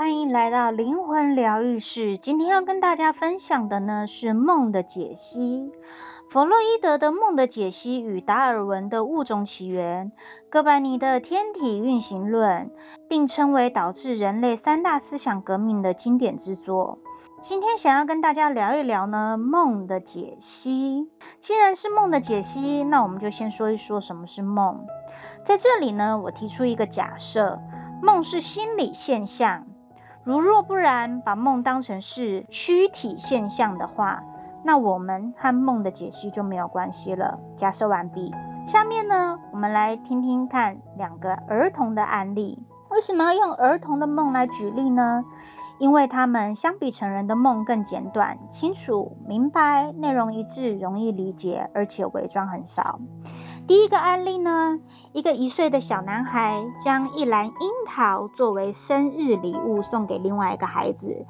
欢迎来到灵魂疗愈室。今天要跟大家分享的呢是梦的解析。弗洛伊德的梦的解析与达尔文的物种起源、哥白尼的天体运行论，并称为导致人类三大思想革命的经典之作。今天想要跟大家聊一聊呢梦的解析。既然是梦的解析，那我们就先说一说什么是梦。在这里呢，我提出一个假设。梦是心理现象，如若不然，把梦当成是躯体现象的话，那我们和梦的解析就没有关系了。假设完毕。下面呢，我们来听听看两个儿童的案例。为什么要用儿童的梦来举例呢？因为他们相比成人的梦更简短、清楚、明白，内容一致、容易理解，而且伪装很少。第一个案例呢，一个一岁的小男孩将一篮樱桃作为生日礼物送给另外一个孩子，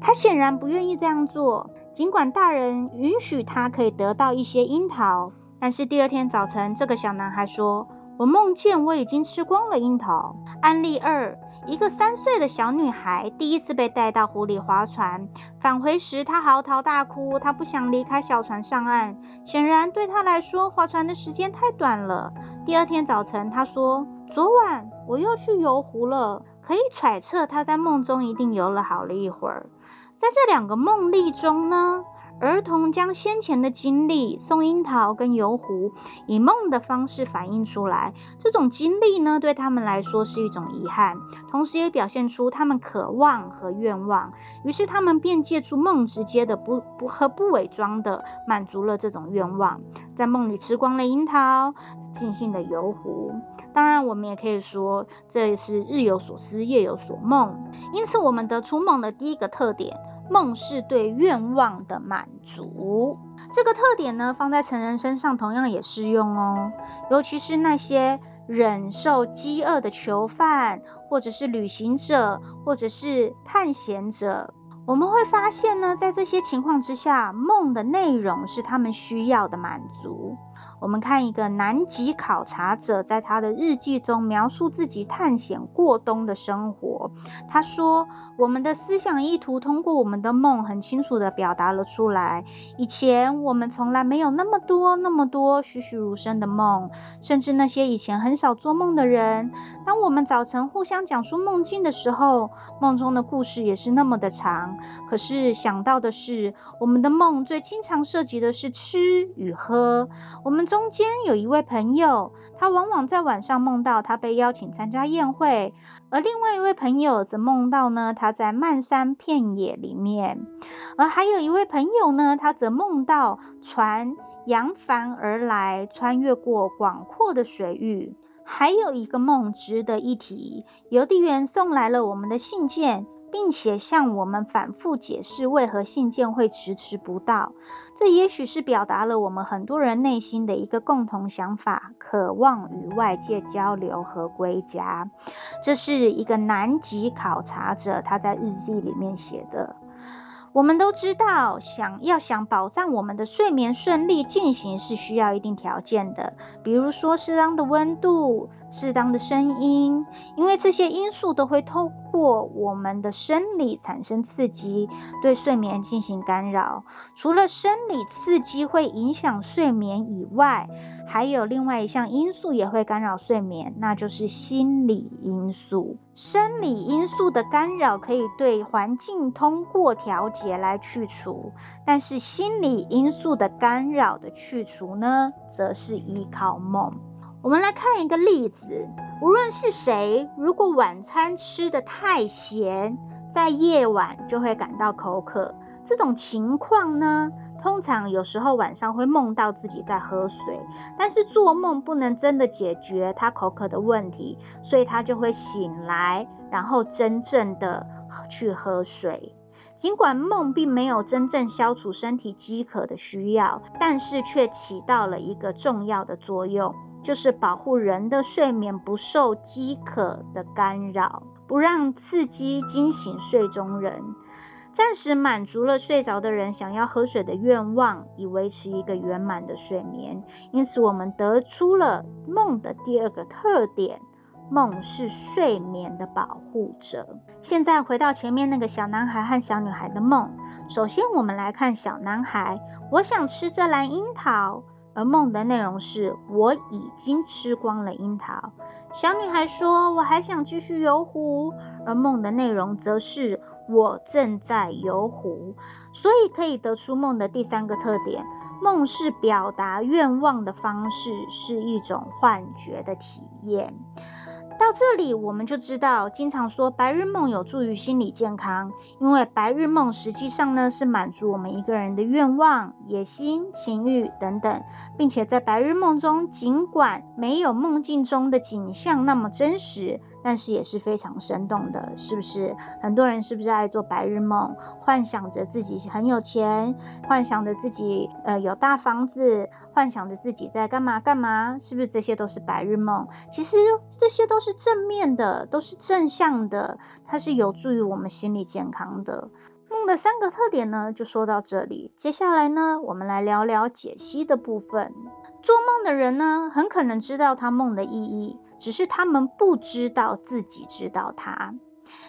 他显然不愿意这样做。尽管大人允许他可以得到一些樱桃，但是第二天早晨，这个小男孩说：“我梦见我已经吃光了樱桃。”案例二。一个三岁的小女孩第一次被带到湖里划船，返回时她嚎啕大哭，她不想离开小船上岸。显然对她来说，划船的时间太短了。第二天早晨，她说：“昨晚我又去游湖了。”可以揣测她在梦中一定游了好了一会儿。在这两个梦例中呢，儿童将先前的经历送樱桃跟游湖以梦的方式反映出来，这种经历呢，对他们来说是一种遗憾，同时也表现出他们渴望和愿望。于是他们便借助梦直接的不不和不伪装的满足了这种愿望，在梦里吃光了樱桃，尽兴的游湖。当然，我们也可以说这是日有所思，夜有所梦。因此，我们得出梦的第一个特点。梦是对愿望的满足，这个特点呢，放在成人身上同样也适用哦。尤其是那些忍受饥饿的囚犯，或者是旅行者，或者是探险者，我们会发现呢，在这些情况之下，梦的内容是他们需要的满足。我们看一个南极考察者在他的日记中描述自己探险过冬的生活。他说：“我们的思想意图通过我们的梦很清楚地表达了出来。以前我们从来没有那么多那么多栩栩如生的梦，甚至那些以前很少做梦的人，当我们早晨互相讲述梦境的时候，梦中的故事也是那么的长。可是想到的是，我们的梦最经常涉及的是吃与喝。我们。”中间有一位朋友，他往往在晚上梦到他被邀请参加宴会，而另外一位朋友则梦到呢，他在漫山遍野里面，而还有一位朋友呢，他则梦到船扬帆而来，穿越过广阔的水域。还有一个梦值得一提，邮递员送来了我们的信件。并且向我们反复解释为何信件会迟迟不到，这也许是表达了我们很多人内心的一个共同想法：渴望与外界交流和归家。这是一个南极考察者他在日记里面写的。我们都知道，想要想保障我们的睡眠顺利进行是需要一定条件的，比如说适当的温度。适当的声音，因为这些因素都会透过我们的生理产生刺激，对睡眠进行干扰。除了生理刺激会影响睡眠以外，还有另外一项因素也会干扰睡眠，那就是心理因素。生理因素的干扰可以对环境通过调节来去除，但是心理因素的干扰的去除呢，则是依靠梦。我们来看一个例子，无论是谁，如果晚餐吃得太咸，在夜晚就会感到口渴。这种情况呢，通常有时候晚上会梦到自己在喝水，但是做梦不能真的解决他口渴的问题，所以他就会醒来，然后真正的去喝水。尽管梦并没有真正消除身体饥渴的需要，但是却起到了一个重要的作用。就是保护人的睡眠不受饥渴的干扰，不让刺激惊醒睡中人，暂时满足了睡着的人想要喝水的愿望，以维持一个圆满的睡眠。因此，我们得出了梦的第二个特点：梦是睡眠的保护者。现在回到前面那个小男孩和小女孩的梦。首先，我们来看小男孩，我想吃这篮樱桃。而梦的内容是我已经吃光了樱桃。小女孩说，我还想继续游湖。而梦的内容则是我正在游湖。所以可以得出梦的第三个特点：梦是表达愿望的方式，是一种幻觉的体验。到这里，我们就知道，经常说白日梦有助于心理健康，因为白日梦实际上呢是满足我们一个人的愿望、野心、情欲等等，并且在白日梦中，尽管没有梦境中的景象那么真实。但是也是非常生动的，是不是？很多人是不是爱做白日梦，幻想着自己很有钱，幻想着自己呃有大房子，幻想着自己在干嘛干嘛？是不是这些都是白日梦？其实这些都是正面的，都是正向的，它是有助于我们心理健康的。梦的三个特点呢，就说到这里。接下来呢，我们来聊聊解析的部分。做梦的人呢，很可能知道他梦的意义。只是他们不知道自己知道它。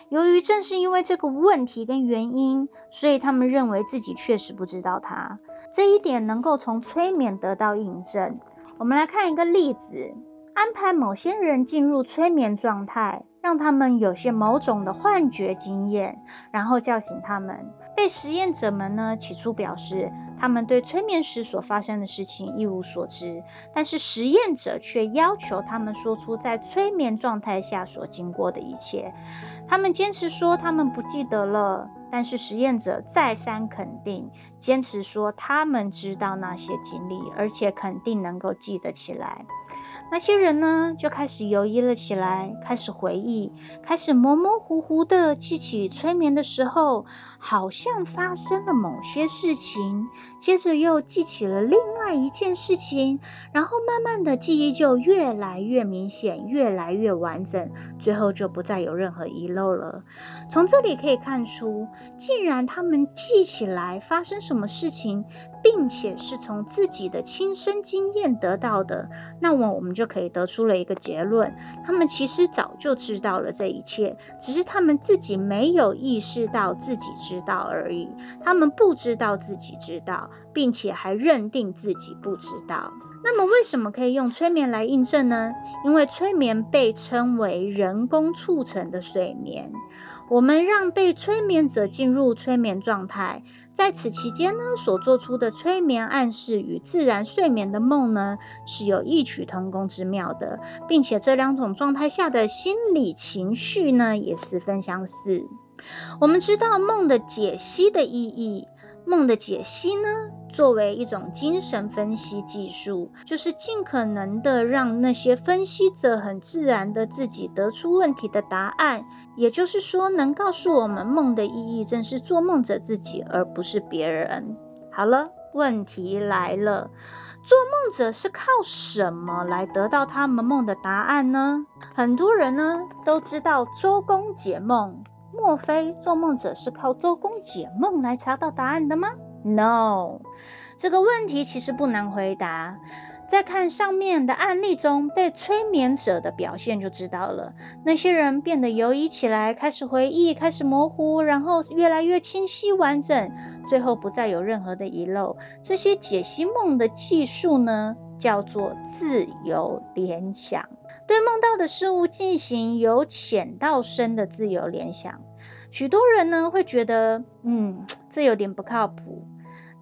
由于正是因为这个问题跟原因，所以他们认为自己确实不知道它。这一点能够从催眠得到印证。我们来看一个例子：安排某些人进入催眠状态，让他们有些某种的幻觉经验，然后叫醒他们。被实验者们呢，起初表示。他们对催眠时所发生的事情一无所知，但是实验者却要求他们说出在催眠状态下所经过的一切。他们坚持说他们不记得了，但是实验者再三肯定，坚持说他们知道那些经历，而且肯定能够记得起来。那些人呢，就开始犹豫了起来，开始回忆，开始模模糊糊地记起催眠的时候，好像发生了某些事情，接着又记起了另外一件事情，然后慢慢的记忆就越来越明显，越来越完整，最后就不再有任何遗漏了。从这里可以看出，既然他们记起来发生什么事情，并且是从自己的亲身经验得到的，那么我们就可以得出了一个结论：他们其实早就知道了这一切，只是他们自己没有意识到自己知道而已。他们不知道自己知道，并且还认定自己不知道。那么为什么可以用催眠来印证呢？因为催眠被称为人工促成的睡眠。我们让被催眠者进入催眠状态。在此期间呢，所做出的催眠暗示与自然睡眠的梦呢，是有异曲同工之妙的，并且这两种状态下的心理情绪呢，也十分相似。我们知道梦的解析的意义。梦的解析呢，作为一种精神分析技术，就是尽可能的让那些分析者很自然的自己得出问题的答案。也就是说，能告诉我们梦的意义，正是做梦者自己，而不是别人。好了，问题来了，做梦者是靠什么来得到他们梦的答案呢？很多人呢都知道周公解梦。莫非做梦者是靠周公解梦来查到答案的吗？No，这个问题其实不难回答。在看上面的案例中，被催眠者的表现就知道了。那些人变得游移起来，开始回忆，开始模糊，然后越来越清晰完整，最后不再有任何的遗漏。这些解析梦的技术呢，叫做自由联想。对梦到的事物进行由浅到深的自由联想，许多人呢会觉得，嗯，这有点不靠谱。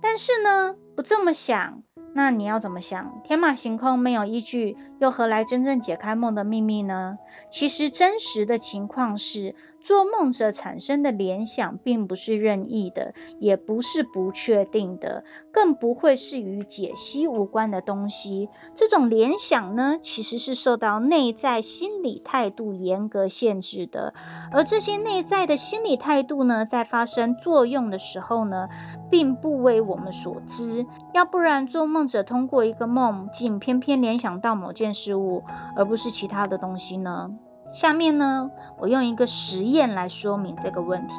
但是呢，不这么想，那你要怎么想？天马行空，没有依据，又何来真正解开梦的秘密呢？其实真实的情况是。做梦者产生的联想并不是任意的，也不是不确定的，更不会是与解析无关的东西。这种联想呢，其实是受到内在心理态度严格限制的。而这些内在的心理态度呢，在发生作用的时候呢，并不为我们所知。要不然，做梦者通过一个梦境，偏偏联想到某件事物，而不是其他的东西呢？下面呢，我用一个实验来说明这个问题。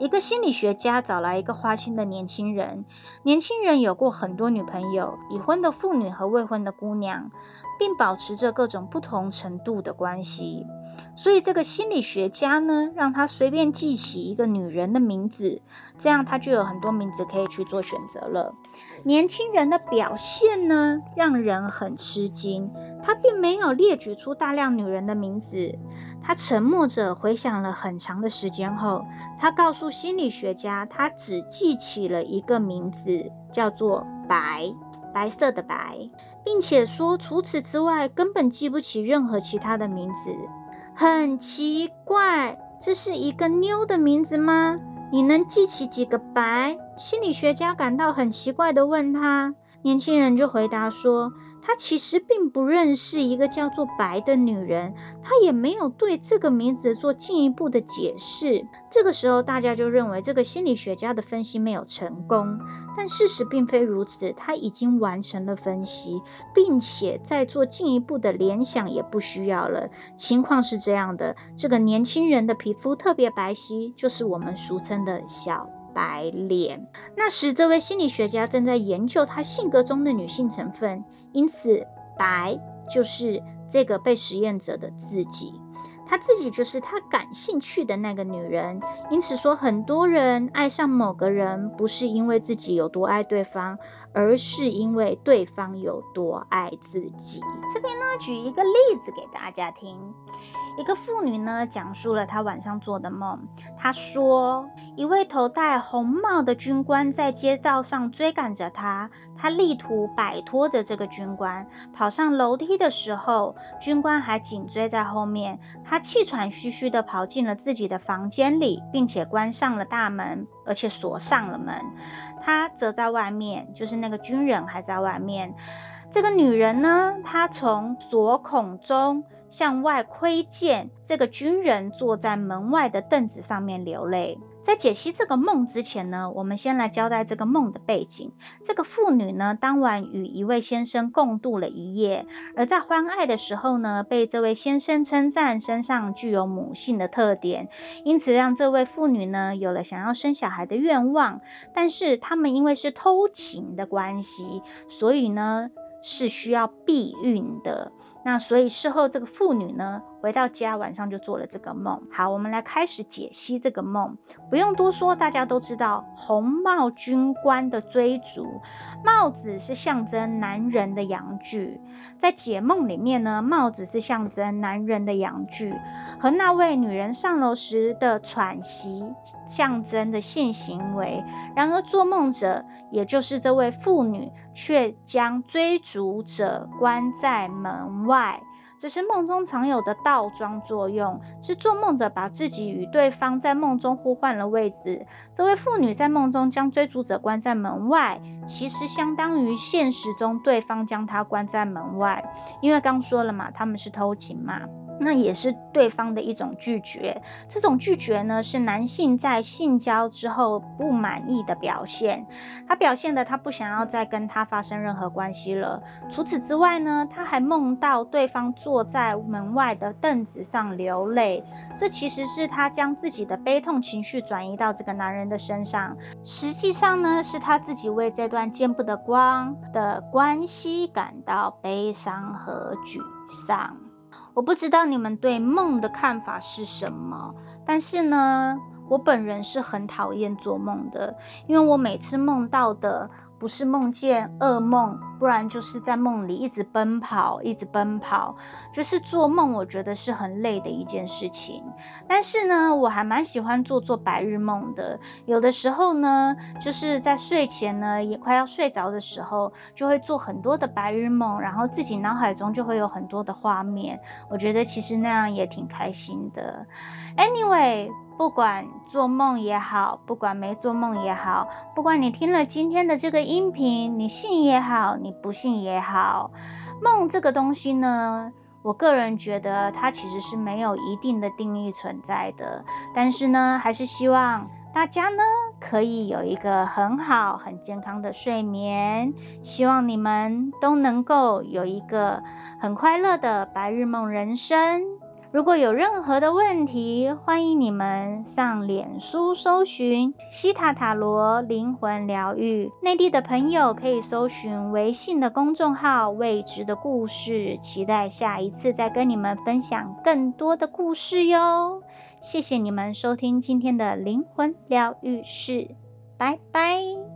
一个心理学家找来一个花心的年轻人，年轻人有过很多女朋友，已婚的妇女和未婚的姑娘。并保持着各种不同程度的关系。所以这个心理学家呢，让他随便记起一个女人的名字，这样他就有很多名字可以去做选择了。年轻人的表现呢，让人很吃惊。他并没有列举出大量女人的名字，他沉默着回想了很长的时间后，他告诉心理学家，他只记起了一个名字，叫做白，白色的白，并且说除此之外根本记不起任何其他的名字。很奇怪，这是一个妞的名字吗？你能记起几个白？心理学家感到很奇怪的问他，年轻人就回答说。他其实并不认识一个叫做白的女人，他也没有对这个名字做进一步的解释。这个时候，大家就认为这个心理学家的分析没有成功，但事实并非如此。他已经完成了分析，并且再做进一步的联想也不需要了。情况是这样的：这个年轻人的皮肤特别白皙，就是我们俗称的小白脸。那时，这位心理学家正在研究他性格中的女性成分。因此，白就是这个被实验者的自己，他自己就是他感兴趣的那个女人。因此说，很多人爱上某个人，不是因为自己有多爱对方，而是因为对方有多爱自己。这边呢，举一个例子给大家听。一个妇女呢，讲述了她晚上做的梦。她说，一位头戴红帽的军官在街道上追赶着她，她力图摆脱着这个军官。跑上楼梯的时候，军官还紧追在后面。她气喘吁吁地跑进了自己的房间里，并且关上了大门，而且锁上了门。他则在外面，就是那个军人还在外面。这个女人呢，她从锁孔中。向外窥见这个军人坐在门外的凳子上面流泪。在解析这个梦之前呢，我们先来交代这个梦的背景。这个妇女呢，当晚与一位先生共度了一夜，而在欢爱的时候呢，被这位先生称赞身上具有母性的特点，因此让这位妇女呢有了想要生小孩的愿望。但是他们因为是偷情的关系，所以呢是需要避孕的。那所以事后这个妇女呢，回到家晚上就做了这个梦。好，我们来开始解析这个梦。不用多说，大家都知道红帽军官的追逐，帽子是象征男人的阳具。在解梦里面呢，帽子是象征男人的阳具，和那位女人上楼时的喘息象征的性行为。然而做梦者，也就是这位妇女，却将追逐者关在门外。这是梦中常有的倒装作用，是做梦者把自己与对方在梦中互换了位置。这位妇女在梦中将追逐者关在门外，其实相当于现实中对方将她关在门外，因为刚说了嘛，他们是偷情嘛。那也是对方的一种拒绝，这种拒绝呢，是男性在性交之后不满意的表现。他表现的他不想要再跟他发生任何关系了。除此之外呢，他还梦到对方坐在门外的凳子上流泪，这其实是他将自己的悲痛情绪转移到这个男人的身上。实际上呢，是他自己为这段见不得光的关系感到悲伤和沮丧。我不知道你们对梦的看法是什么，但是呢，我本人是很讨厌做梦的，因为我每次梦到的。不是梦见噩梦，不然就是在梦里一直奔跑，一直奔跑。就是做梦，我觉得是很累的一件事情。但是呢，我还蛮喜欢做做白日梦的。有的时候呢，就是在睡前呢，也快要睡着的时候，就会做很多的白日梦，然后自己脑海中就会有很多的画面。我觉得其实那样也挺开心的。Anyway。不管做梦也好，不管没做梦也好，不管你听了今天的这个音频，你信也好，你不信也好，梦这个东西呢，我个人觉得它其实是没有一定的定义存在的。但是呢，还是希望大家呢可以有一个很好、很健康的睡眠。希望你们都能够有一个很快乐的白日梦人生。如果有任何的问题，欢迎你们上脸书搜寻西塔塔罗灵魂疗愈。内地的朋友可以搜寻微信的公众号“未知的故事”，期待下一次再跟你们分享更多的故事哟。谢谢你们收听今天的灵魂疗愈室，拜拜。